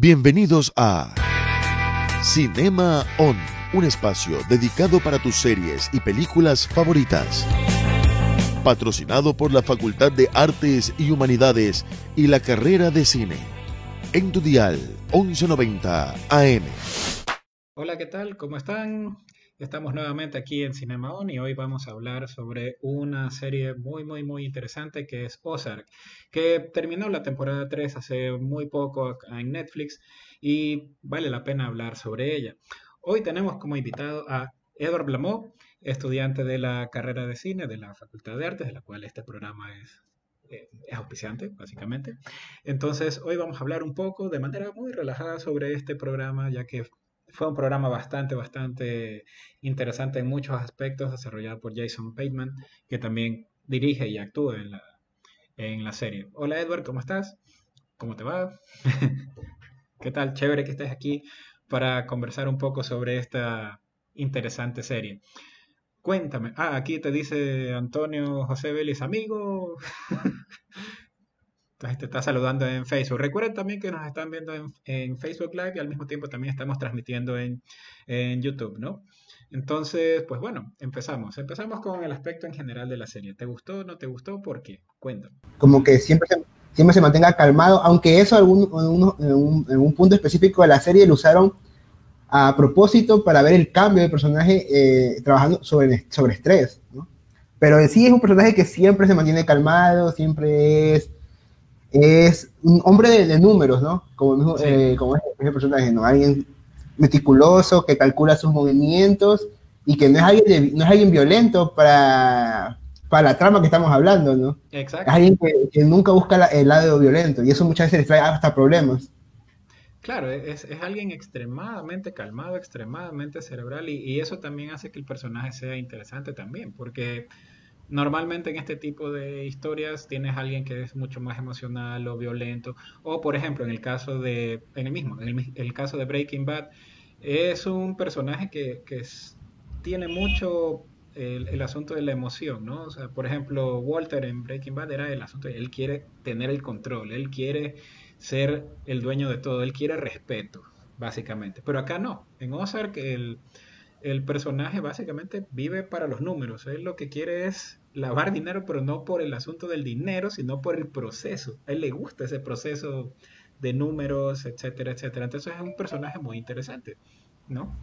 Bienvenidos a Cinema On, un espacio dedicado para tus series y películas favoritas. Patrocinado por la Facultad de Artes y Humanidades y la carrera de cine. En tu dial 1190 AM. Hola, ¿qué tal? ¿Cómo están? Estamos nuevamente aquí en Cinema On y hoy vamos a hablar sobre una serie muy, muy, muy interesante que es Ozark, que terminó la temporada 3 hace muy poco en Netflix y vale la pena hablar sobre ella. Hoy tenemos como invitado a Edward Blamont, estudiante de la carrera de cine de la Facultad de Artes, de la cual este programa es eh, es auspiciante, básicamente. Entonces, hoy vamos a hablar un poco de manera muy relajada sobre este programa, ya que fue un programa bastante, bastante interesante en muchos aspectos, desarrollado por Jason Bateman, que también dirige y actúa en la, en la serie. Hola Edward, ¿cómo estás? ¿Cómo te va? ¿Qué tal? Chévere que estés aquí para conversar un poco sobre esta interesante serie. Cuéntame. Ah, aquí te dice Antonio José Vélez, amigo. Te está saludando en Facebook. Recuerden también que nos están viendo en, Facebook Live y al mismo tiempo también estamos transmitiendo en, YouTube, ¿no? Entonces, pues bueno, empezamos. Empezamos con el aspecto en general de la serie. ¿Te gustó no te gustó? ¿Por qué? Cuéntame. Como que siempre se, siempre se mantenga calmado, aunque eso en, un, punto específico de la serie lo usaron a propósito para ver el cambio de personaje eh, trabajando sobre, sobre estrés, ¿no? Pero sí es un personaje que siempre se mantiene calmado, siempre es es un hombre de, números, ¿no? Como, eh, como es el personaje, ¿no? Alguien meticuloso que calcula sus movimientos y que no es alguien, no es alguien violento para, para la trama que estamos hablando, ¿no? Exacto. Es alguien que, nunca busca el lado violento y eso muchas veces le trae hasta problemas. Claro, es, es alguien extremadamente calmado, extremadamente cerebral y, y, eso también hace que el personaje sea interesante también, porque Normalmente en este tipo de historias tienes alguien que es mucho más emocional o violento. O por ejemplo, en el caso de, en el mismo, en el, caso de Breaking Bad, es un personaje que, que tiene mucho el, asunto de la emoción, ¿no? O sea, por ejemplo, Walter en Breaking Bad era el asunto de él quiere tener el control, él quiere ser el dueño de todo, él quiere respeto, básicamente. Pero acá no. En Ozark el el personaje básicamente vive para los números. Él lo que quiere es lavar dinero, pero no por el asunto del dinero, sino por el proceso. A él le gusta ese proceso de números, etcétera, etcétera. Entonces es un personaje muy interesante, ¿no?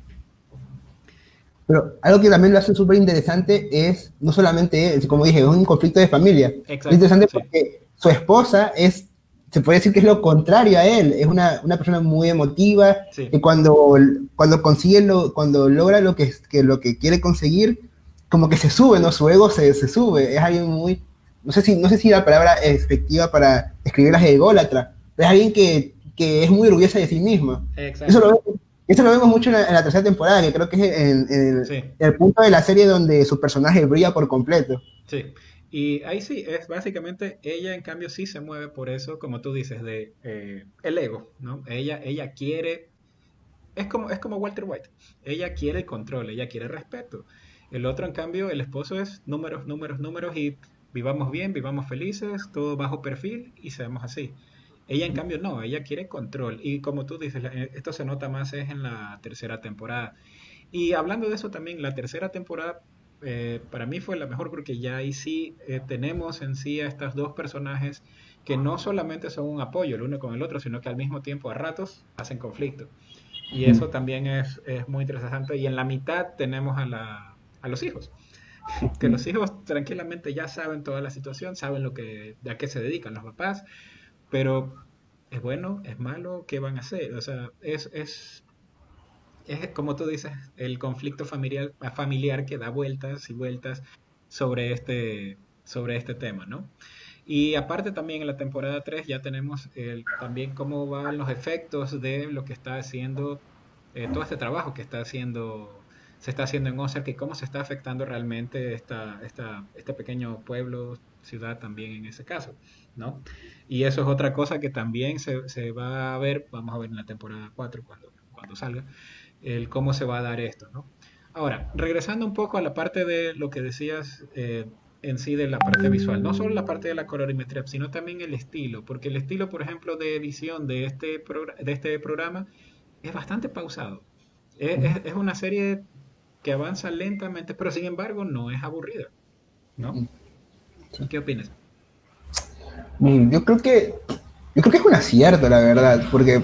Pero algo que también lo hace súper interesante es, no solamente, como dije, es un conflicto de familia. es interesante porque su esposa es se puede decir que es lo contrario a él. Es una, una persona muy emotiva, que cuando, cuando consigue, lo, cuando logra lo que, que, lo que quiere conseguir, como que se sube, ¿no? Su ego se, se sube. Es alguien muy, no sé si, no sé si la palabra es efectiva para escribir las ególatra, pero es alguien que, que es muy orgullosa de sí misma. Eso lo, eso lo vemos mucho en la, tercera temporada, que creo que es el, el, el punto de la serie donde su personaje brilla por completo. Sí. Y ahí sí, es básicamente, ella en cambio sí se mueve por eso, como tú dices, de eh, el ego, ¿no? Ella, ella quiere, es como, es como Walter White, ella quiere el control, ella quiere respeto. El otro, en cambio, el esposo es números, números, números y vivamos bien, vivamos felices, todo bajo perfil y seamos así. Ella, en cambio, no, ella quiere control. Y como tú dices, eh, esto se nota más es en la tercera temporada. Y hablando de eso también, la tercera temporada eh, para mí fue la mejor porque ya ahí sí eh, tenemos en sí a estos dos personajes que no solamente son un apoyo el uno con el otro, sino que al mismo tiempo a ratos hacen conflicto. Y eso también es, es muy interesante. Y en la mitad tenemos a, la, a los hijos. Que los hijos tranquilamente ya saben toda la situación, saben lo que, a qué se dedican los papás, pero es bueno, es malo, ¿qué van a hacer? O sea, es, es es como tú dices, el conflicto familiar, familiar que da vueltas y vueltas sobre este, sobre este tema, ¿no? Y aparte también en la temporada 3 ya tenemos el, también cómo van los efectos de lo que está haciendo, eh, todo este trabajo que está haciendo, se está haciendo en Ozark y cómo se está afectando realmente esta, esta, este pequeño pueblo, ciudad también en ese caso, ¿no? Y eso es otra cosa que también se, se va a ver, vamos a ver en la temporada 4 cuando, cuando salga, el cómo se va a dar esto, ¿no? Ahora, regresando un poco a la parte de lo que decías, eh, en sí de la parte visual, no solo la parte de la colorimetría, sino también el estilo, porque el estilo, por ejemplo, de edición de este, de este programa es bastante pausado. Es, una serie que avanza lentamente, pero sin embargo no es aburrida, ¿no? ¿Qué opinas? Mm, yo creo que yo creo que es un acierto, la verdad, porque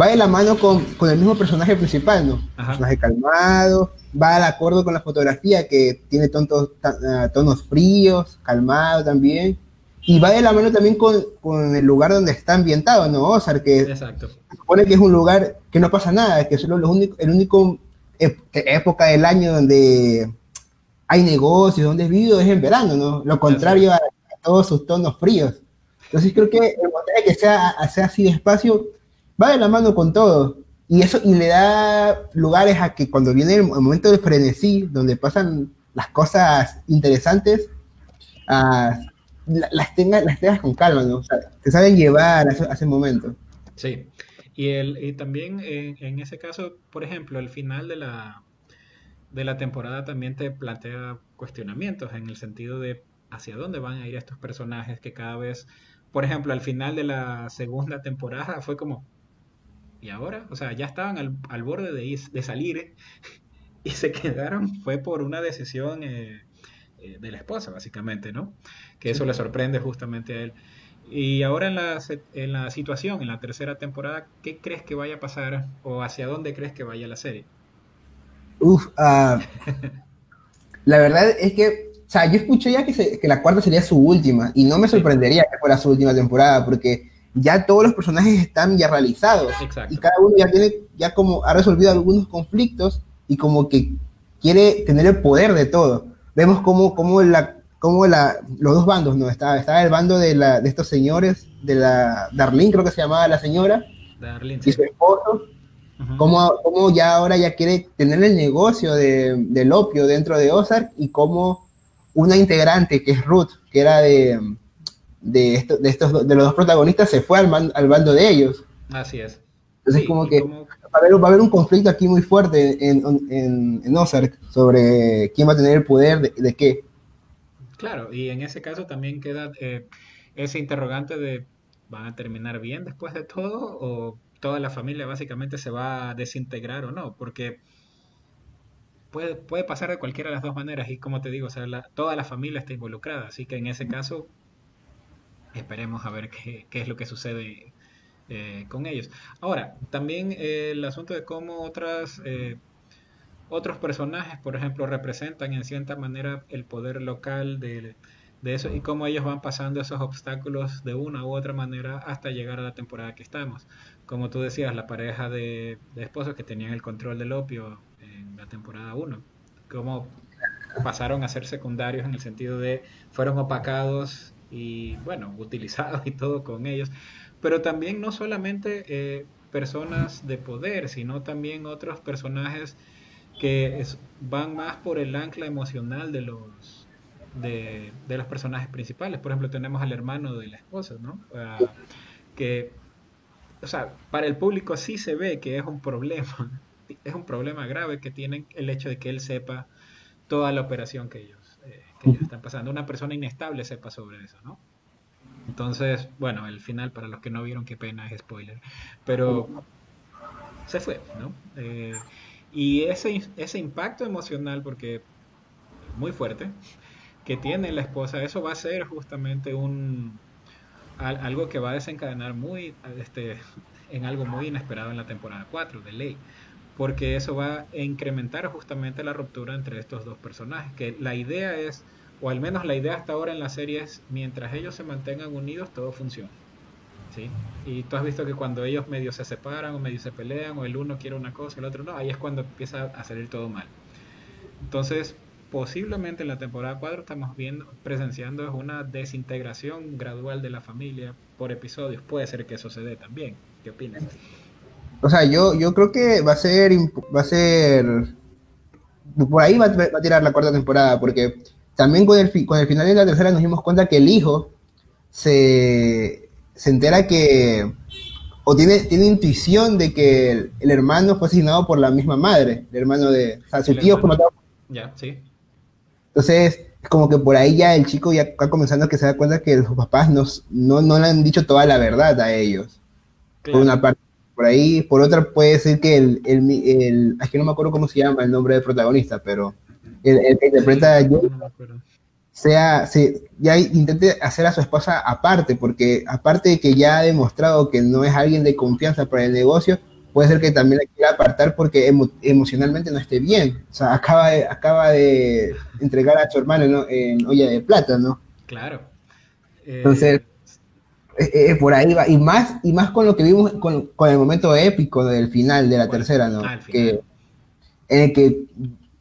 va de la mano con, el mismo personaje principal, ¿no? Personaje calmado, va de acuerdo con la fotografía que tiene tontos, ah, tonos fríos, calmado también. Y va de la mano también con, el lugar donde está ambientado, ¿no? Ozar, que Exacto. se supone que es un lugar que no pasa nada, que solo los el único época del año donde hay negocios, donde es vivo es en verano, ¿no? Lo contrario a, todos sus tonos fríos. Entonces creo que el montaje que sea, sea así despacio va de la mano con todo. Y eso y le da lugares a que cuando viene el, momento de frenesí, donde pasan las cosas interesantes, las, tengas, las tengas con calma, ¿no? O te saben llevar a ese, momento. Sí. Y, el, también en, ese caso, por ejemplo, el final de la, de la temporada también te plantea cuestionamientos en el sentido de hacia dónde van a ir estos personajes que cada vez, por ejemplo, al final de la segunda temporada fue como, ¿y ahora? O sea, ya estaban al, al borde de, de salir y se quedaron, fue por una decisión eh, eh, de la esposa, básicamente, ¿no? Que eso le sorprende justamente a él. Y ahora en la, en la situación, en la tercera temporada, ¿qué crees que vaya a pasar o hacia dónde crees que vaya la serie? Uf, uh, la verdad es que, o sea, yo escuché ya que, que, la cuarta sería su última y no me sorprendería que fuera su última temporada porque ya todos los personajes están ya realizados Exacto. y cada uno ya tiene, ya como ha resolvido algunos conflictos y como que quiere tener el poder de todo. Vemos como, como la, como la, los dos bandos, ¿no? Estaba, estaba el bando de, la, de estos señores, de la Darlene, creo que se llamaba la señora, Darlene, y su esposo, como, ya ahora ya quiere tener el negocio de, del opio dentro de Ozark y como una integrante que es Ruth, que era de, de, estos, de los dos protagonistas, se fue al, al bando de ellos. Así es. Entonces como que va, a haber, va, a haber, un conflicto aquí muy fuerte en, en, en Ozark sobre quién va a tener el poder de, de qué. Claro, y en ese caso también queda eh, ese interrogante de ¿van a terminar bien después de todo o toda la familia básicamente se va a desintegrar o no? Porque puede, puede pasar de cualquiera de las dos maneras y como te digo, o sea, toda la familia está involucrada, así que en ese caso esperemos a ver qué, qué es lo que sucede eh, con ellos. Ahora, también eh, el asunto de cómo otras otros personajes, por ejemplo, representan en cierta manera el poder local de, eso y cómo ellos van pasando esos obstáculos de una u otra manera hasta llegar a la temporada que estamos. Como tú decías, la pareja de, esposos que tenían el control del opio en la temporada 1, cómo pasaron a ser secundarios en el sentido de fueron opacados y bueno, utilizados y todo con ellos, pero también no solamente eh, personas de poder, sino también otros personajes que van más por el ancla emocional de los de, los personajes principales. Por ejemplo, tenemos al hermano de la esposa, ¿no? Ah, que, o sea, para el público sí se ve que es un problema, es un problema grave que tienen el hecho de que él sepa toda la operación que ellos, que ellos están pasando. Una persona inestable sepa sobre eso, ¿no? Entonces, bueno, el final, para los que no vieron, qué pena, es spoiler. Pero se fue, ¿no? Eh, y ese, ese impacto emocional, porque muy fuerte, que tiene la esposa, eso va a ser justamente un algo que va a desencadenar muy este, en algo muy inesperado en la temporada 4 de ley porque eso va a incrementar justamente la ruptura entre estos dos personajes que la idea es o al menos la idea hasta ahora en la serie es mientras ellos se mantengan unidos todo funciona ¿sí? Y tú has visto que cuando ellos medio se separan o medio se pelean o el uno quiere una cosa el otro no, ahí es cuando empieza a salir todo mal. Entonces, posiblemente en la temporada 4 estamos viendo, presenciando una desintegración gradual de la familia por episodios. Puede ser que eso se dé también. ¿Qué opinas? O sea, yo, yo creo que va a ser, va a ser, por ahí va, va a tirar la cuarta temporada, porque también con el, con el final de la tercera nos dimos cuenta que el hijo se, se entera que, o tiene, tiene intuición de que el, hermano fue asesinado por la misma madre, el hermano de, o sea, su tío fue matado. Ya, sí. Entonces, es como que por ahí ya el chico ya está comenzando a que se da cuenta que sus papás no, no, no le han dicho toda la verdad a ellos. Por una parte, por ahí, por otra puede ser que el, el, el, es que no me acuerdo cómo se llama el nombre del protagonista, pero el, el que interpreta a sea, se, ya intente hacer a su esposa aparte, porque aparte de que ya ha demostrado que no es alguien de confianza para el negocio, puede ser que también la quiera apartar porque emocionalmente no esté bien. O sea, acaba de, acaba de entregar a su hermano en, olla de plata, ¿no? Claro. Entonces, eh, eh, por ahí va. Y más, y más con lo que vimos con, con el momento épico del final de la tercera, ¿no? Ah, que, en el que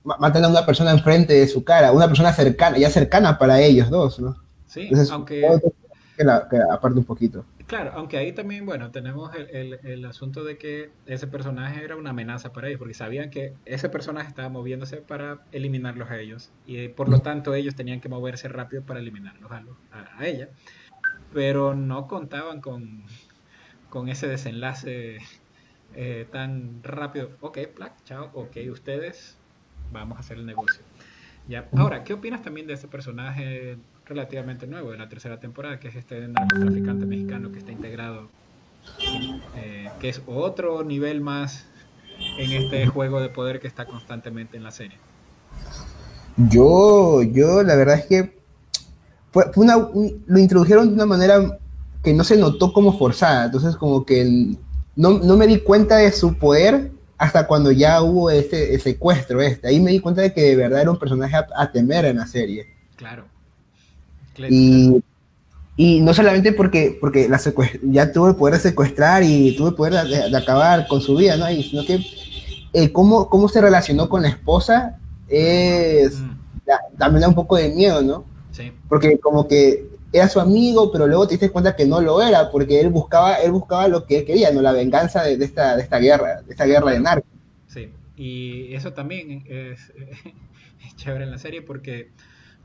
matan a una persona enfrente de su cara, una persona cercana, ya cercana para ellos dos, ¿no? Sí, aunque... aparte un poquito. Claro, aunque ahí también, bueno, tenemos el, el, asunto de que ese personaje era una amenaza para ellos, porque sabían que ese personaje estaba moviéndose para eliminarlos a ellos, y por lo tanto ellos tenían que moverse rápido para eliminarlos a, a, ella, pero no contaban con, con ese desenlace eh, tan rápido. Ok, Black, chao, ok, ustedes vamos a hacer el negocio. Ya. Ahora, ¿qué opinas también de este personaje relativamente nuevo de la tercera temporada, que es este narcotraficante mexicano que está integrado, eh, que es otro nivel más en este juego de poder que está constantemente en la serie? Yo, yo la verdad es que fue, una, lo introdujeron de una manera que no se notó como forzada, entonces como que no, no me di cuenta de su poder hasta cuando ya hubo este secuestro este. Ahí me di cuenta de que de verdad era un personaje a, temer en la serie. Claro. Y, y, no solamente porque, porque la ya tuvo el poder de secuestrar y tuvo el poder de, acabar con su vida, ¿no? sino que eh, cómo, cómo se relacionó con la esposa es... Mm. también da un poco de miedo, ¿no? Sí. Porque como que era su amigo, pero luego te diste cuenta que no lo era, porque él buscaba, él buscaba lo que él quería, no la venganza de, esta, de esta guerra, de esta guerra de narcos. Sí, y eso también es, chévere en la serie porque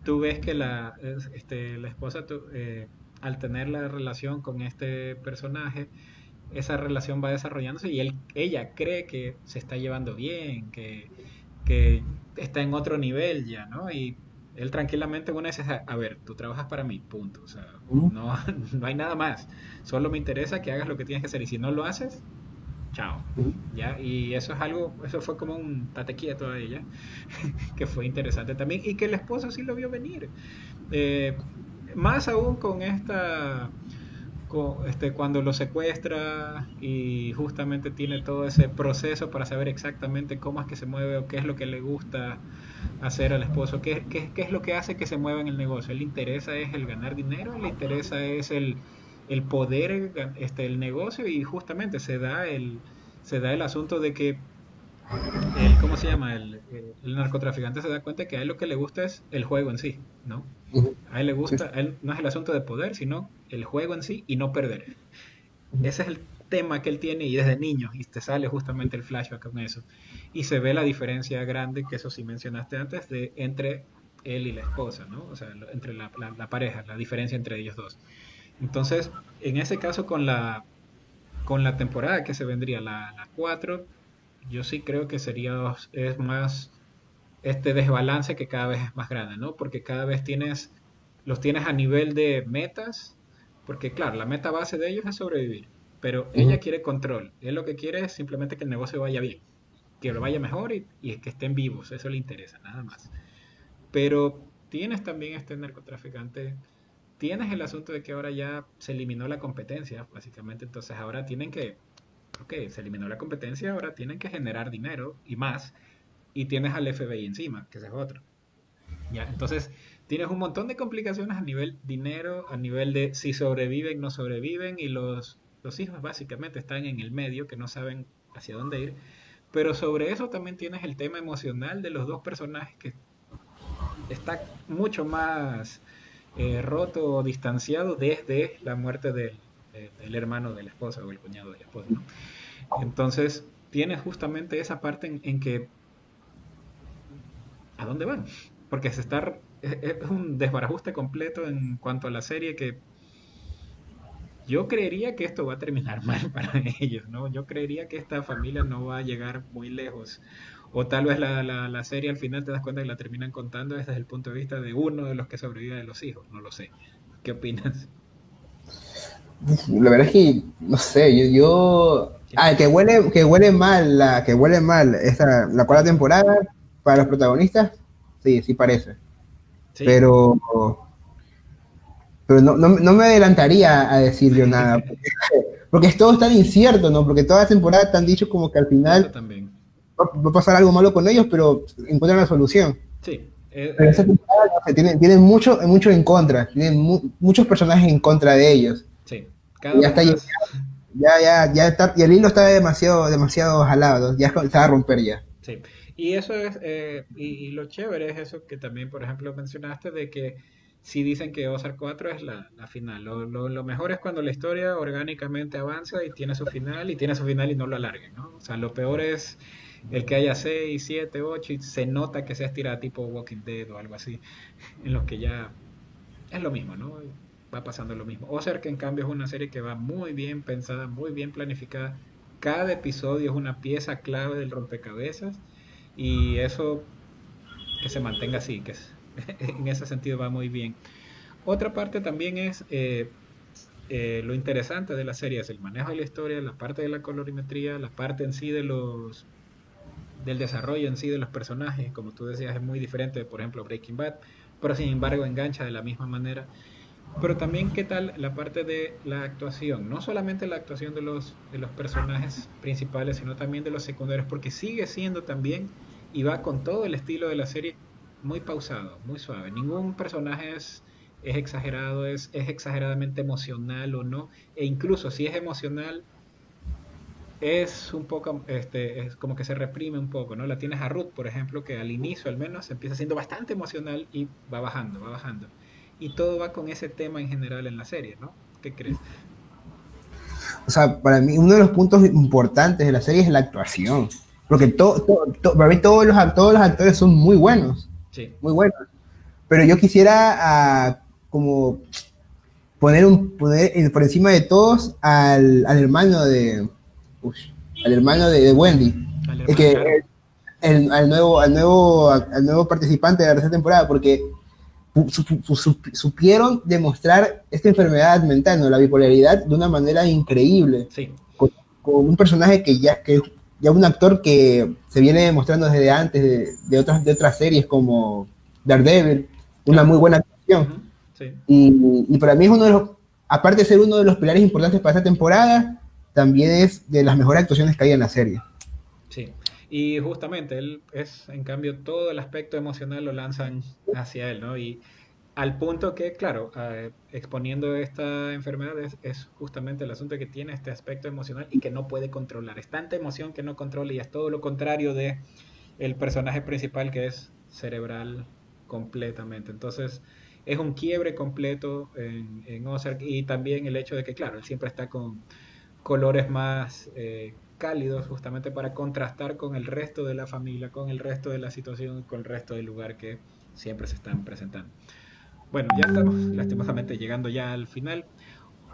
tú ves que la, este, la esposa, eh, al tener la relación con este personaje, esa relación va desarrollándose y él, ella cree que se está llevando bien, que, que está en otro nivel ya, ¿no? Y él tranquilamente una vez a ver, tú trabajas para mí, punto. O sea, no, no hay nada más. Solo me interesa que hagas lo que tienes que hacer. Y si no lo haces, chao. ¿Ya? Y eso es algo, eso fue como un tate quieto a ella, que fue interesante también. Y que el esposo sí lo vio venir. Eh, más aún con esta este, cuando lo secuestra y justamente tiene todo ese proceso para saber exactamente cómo es que se mueve o qué es lo que le gusta hacer al esposo, qué, qué, qué es lo que hace que se mueva en el negocio. Le interesa es el ganar dinero, le interesa es el, el poder, este, el negocio y justamente se da el, se da el asunto de que el, ¿cómo se llama? El, el, narcotraficante se da cuenta que a él lo que le gusta es el juego en sí, ¿no? A él le gusta, él no es el asunto de poder, sino el juego en sí y no perder. Ese es el tema que él tiene y desde niño, y te sale justamente el flashback con eso. Y se ve la diferencia grande, que eso sí mencionaste antes, entre él y la esposa, ¿no? O sea, entre la, pareja, la diferencia entre ellos dos. Entonces, en ese caso con la, con la temporada que se vendría, la 4, yo sí creo que sería es más este desbalance que cada vez es más grande, ¿no? Porque cada vez tienes los tienes a nivel de metas, porque claro, la meta base de ellos es sobrevivir, pero ella quiere control, él lo que quiere es simplemente que el negocio vaya bien, que lo vaya mejor y, y que estén vivos, eso le interesa, nada más. Pero tienes también este narcotraficante, tienes el asunto de que ahora ya se eliminó la competencia, básicamente, entonces ahora tienen que ok, se eliminó la competencia, ahora tienen que generar dinero y más, y tienes al FBI encima, que ese es otro. Ya, entonces tienes un montón de complicaciones a nivel dinero, a nivel de si sobreviven, no sobreviven, y los, los hijos básicamente están en el medio, que no saben hacia dónde ir. Pero sobre eso también tienes el tema emocional de los dos personajes que está mucho más eh, roto o distanciado desde la muerte del, el hermano de la esposa o el cuñado de la esposa. Entonces, tiene justamente esa parte en, que... ¿A dónde van? Porque se está, es, un desbarajuste completo en cuanto a la serie que yo creería que esto va a terminar mal para ellos, ¿no? Yo creería que esta familia no va a llegar muy lejos O tal vez la, la, serie al final te das cuenta que la terminan contando desde el punto de vista de uno de los que sobrevive de los hijos. No lo sé. ¿Qué opinas? La verdad es que, no sé, yo... yo... Ah, que huele, que huele mal, la, que huele mal esta, la cuarta temporada para los protagonistas, sí, sí parece. Pero pero no, no, me adelantaría a decir yo nada, porque, es todo tan incierto, ¿no? Porque todas las temporadas te han dicho como que al final también. Va, a pasar algo malo con ellos, pero encuentran la solución. Sí. Eh, pero esta temporada tienen, mucho, mucho en contra, tienen muchos personajes en contra de ellos. Sí. ya está, ya, ya, ya está, y el hilo está demasiado, demasiado jalado, ya se va a romper ya. Sí. Y eso es, eh, y, y, lo chévere es eso que también, por ejemplo, mencionaste de que si dicen que Ozark 4 es la, final. Lo, lo, mejor es cuando la historia orgánicamente avanza y tiene su final, y tiene su final y no lo alarguen, ¿no? O sea, lo peor es el que haya 6, 7, 8 y se nota que se estira tipo Walking Dead o algo así, en los que ya es lo mismo, ¿no? Va pasando lo mismo. Ozark, en cambio, es una serie que va muy bien pensada, muy bien planificada. Cada episodio es una pieza clave del rompecabezas y eso que se mantenga así, que es en ese sentido va muy bien. Otra parte también es eh, eh, lo interesante de la serie, es el manejo de la historia, la parte de la colorimetría, la parte en sí de los del desarrollo en sí de los personajes, como tú decías, es muy diferente de, por ejemplo, Breaking Bad, pero sin embargo engancha de la misma manera. Pero también qué tal la parte de la actuación, no solamente la actuación de los, de los personajes principales, sino también de los secundarios, porque sigue siendo también, y va con todo el estilo de la serie, muy pausado, muy suave. Ningún personaje es, exagerado, es, es exageradamente emocional o no. E incluso si es emocional, es un poco, este, es como que se reprime un poco, ¿no? La tienes a Ruth, por ejemplo, que al inicio al menos empieza siendo bastante emocional y va bajando, va bajando. Y todo va con ese tema en general en la serie, ¿no? ¿Qué crees? O sea, para mí uno de los puntos importantes de la serie es la actuación. Porque to, para mí todos los, todos los actores son muy buenos. Muy bueno. Pero yo quisiera ah, como poner un poner por encima de todos al, hermano de al hermano de, Wendy. que el, al nuevo al nuevo al nuevo participante de la tercera temporada porque supieron demostrar esta enfermedad mental, la bipolaridad, de una manera increíble. Con, un personaje que ya, que ya un actor que se viene demostrando desde antes de, otras, de otras series como Daredevil, una muy buena actuación. Y, para mí es uno de los, aparte de ser uno de los pilares importantes para esta temporada, también es de las mejores actuaciones que hay en la serie. Sí, y justamente él es, en cambio, todo el aspecto emocional lo lanzan hacia él, ¿no? Y al punto que, claro, eh, exponiendo esta enfermedad es, justamente el asunto que tiene este aspecto emocional y que no puede controlar. Es tanta emoción que no controla y es todo lo contrario de el personaje principal que es cerebral completamente. Entonces, es un quiebre completo en, en Ozark y también el hecho de que, claro, él siempre está con colores más eh, cálidos justamente para contrastar con el resto de la familia, con el resto de la situación, con el resto del lugar que siempre se están presentando. Bueno, ya estamos lastimosamente llegando ya al final.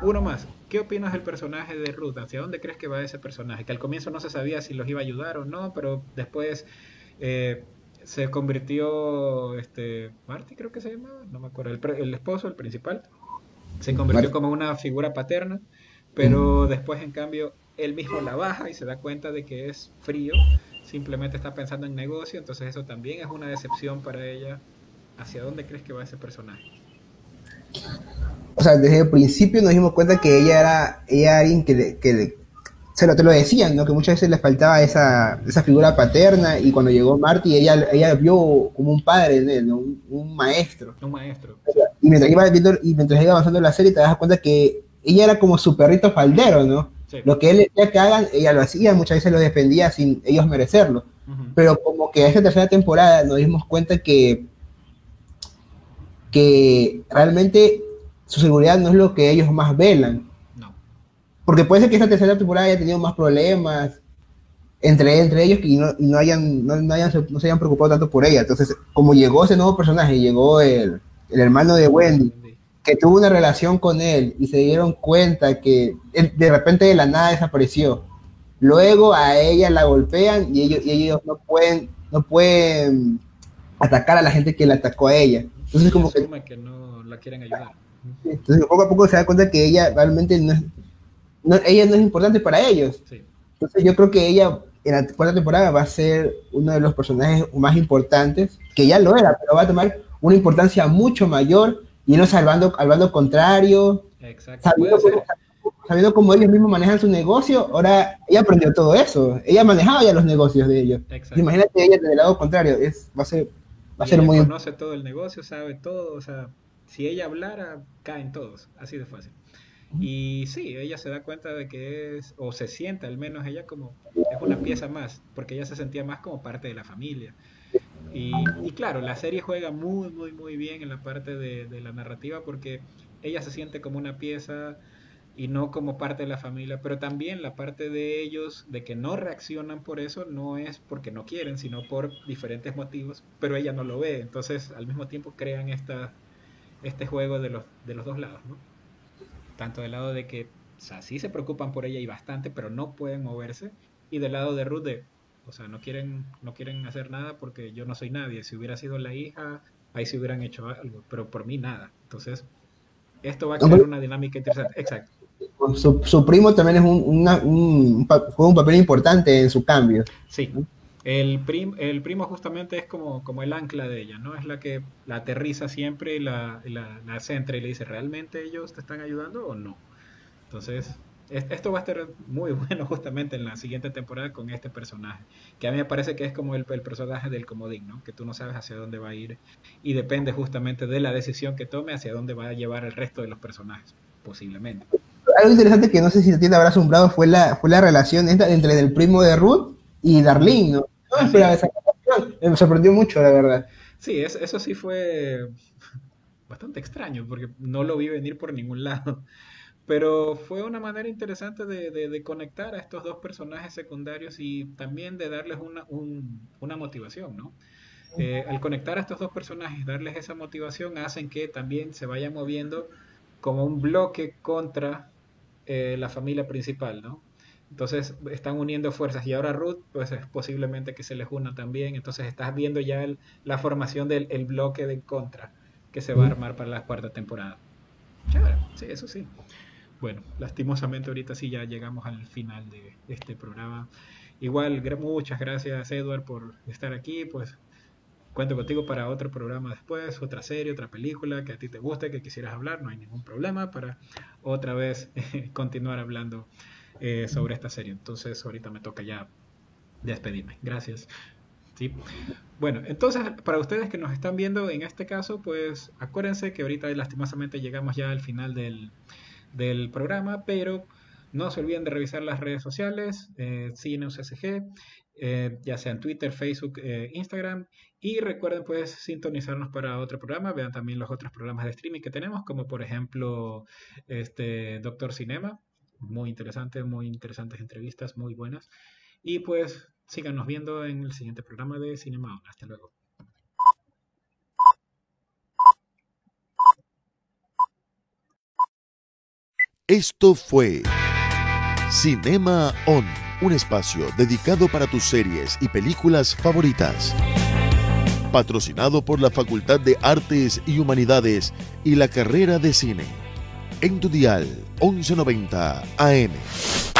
Uno más, ¿qué opinas del personaje de Ruth? ¿Hacia dónde crees que va ese personaje? Que al comienzo no se sabía si los iba a ayudar o no, pero después eh, se convirtió, este, Marty creo que se llamaba, no me acuerdo, el, esposo, el principal, se convirtió como una figura paterna, pero después en cambio él mismo la baja y se da cuenta de que es frío, simplemente está pensando en negocio, entonces eso también es una decepción para ella ¿Hacia dónde crees que va ese personaje? O sea, desde el principio nos dimos cuenta que ella era, ella alguien que, que se lo, te lo decían, ¿no? Que muchas veces le faltaba esa, esa figura paterna y cuando llegó Marty, ella, ella vio como un padre en él, un, maestro. Un maestro. Y mientras, iba viendo, y mientras iba avanzando la serie te das cuenta que ella era como su perrito faldero, ¿no? Lo que él decía que hagan, ella lo hacía, muchas veces lo defendía sin ellos merecerlo. Pero como que a esta tercera temporada nos dimos cuenta que que realmente su seguridad no es lo que ellos más velan. No. Porque puede ser que esta tercera temporada haya tenido más problemas entre, entre ellos y no, y no hayan, no, no, se hayan preocupado tanto por ella. Entonces, como llegó ese nuevo personaje, llegó el, el hermano de Wendy, que tuvo una relación con él y se dieron cuenta que de repente de la nada desapareció. luego a ella la golpean y ellos, y ellos no pueden, no pueden atacar a la gente que la atacó a ella. Entonces como que, que no la quieren ayudar. Entonces poco a poco se da cuenta que ella realmente no es, no, ella no es importante para ellos. Entonces yo creo que ella en la cuarta temporada va a ser uno de los personajes más importantes, que ya lo era, pero va a tomar una importancia mucho mayor y no salvando al bando contrario, sabiendo cómo, sabiendo cómo, ellos mismos manejan su negocio, ahora ella aprendió todo eso, ella manejaba ya los negocios de ellos. Imagínate ella del lado contrario, es, va a ser, va a ser muy... Conoce todo el negocio, sabe todo, o sea, si ella hablara, caen todos, así de fácil. Y sí, ella se da cuenta de que es, o se siente al menos ella como, es una pieza más, porque ella se sentía más como parte de la familia. Y, claro, la serie juega muy, muy, muy bien en la parte de, de, la narrativa porque ella se siente como una pieza y no como parte de la familia, pero también la parte de ellos, de que no reaccionan por eso, no es porque no quieren, sino por diferentes motivos, pero ella no lo ve, entonces al mismo tiempo crean esta, este juego de los, de los dos lados, ¿no? tanto del lado de que o sea, sí se preocupan por ella y bastante, pero no pueden moverse, y del lado de Ruth de, o sea, no quieren, no quieren hacer nada porque yo no soy nadie, si hubiera sido la hija, ahí se hubieran hecho algo, pero por mí nada. Entonces, esto va a crear una dinámica interesante. Exacto. Su, su primo también es un, una, un, un papel importante en su cambio. Sí. El, prim, el primo justamente es como, como el ancla de ella, ¿no? Es la que la aterriza siempre y la, la, la centra y le dice, ¿realmente ellos te están ayudando o no? Entonces, esto va a estar muy bueno justamente en la siguiente temporada con este personaje, que a mí me parece que es como el, el, personaje del comodín, ¿no? Que tú no sabes hacia dónde va a ir y depende justamente de la decisión que tome hacia dónde va a llevar el resto de los personajes, posiblemente. Algo interesante que no sé si a ti te habrá asombrado fue la, fue la relación entre el primo de Ruth y Darlene, ¿no? Me sorprendió mucho, la verdad. Sí, eso sí fue bastante extraño, porque no lo vi venir por ningún lado. Pero fue una manera interesante de, de, conectar a estos dos personajes secundarios y también de darles una, una motivación, ¿no? Eh, al conectar a estos dos personajes, darles esa motivación, hacen que también se vayan moviendo como un bloque contra eh, la familia principal, ¿no? Entonces están uniendo fuerzas y ahora Ruth, pues es posiblemente que se les una también. Entonces estás viendo ya la formación del bloque de contra que se va a armar para la cuarta temporada. Chévere, sí, eso sí. Bueno, lastimosamente ahorita sí ya llegamos al final de este programa. Igual, muchas gracias Edward por estar aquí. Pues cuento contigo para otro programa después, otra serie, otra película que a ti te guste, que quisieras hablar, no hay ningún problema para otra vez continuar hablando eh, sobre esta serie. Entonces ahorita me toca ya despedirme. Gracias. ¿Sí? Bueno, entonces para ustedes que nos están viendo en este caso, pues acuérdense que ahorita lastimosamente llegamos ya al final del, del programa, pero no se olviden de revisar las redes sociales, eh, CineUCSG, eh, ya sea en Twitter, Facebook, eh, Instagram. Y recuerden pues sintonizarnos para otro programa. Vean también los otros programas de streaming que tenemos, como por ejemplo este Doctor Cinema, muy interesante, muy interesantes entrevistas, muy buenas. Y pues síganos viendo en el siguiente programa de Cinema Hasta luego. Esto fue Cinema On, un espacio dedicado para tus series y películas favoritas. Patrocinado por la Facultad de Artes y Humanidades y la carrera de cine en tu dial 1190 AM.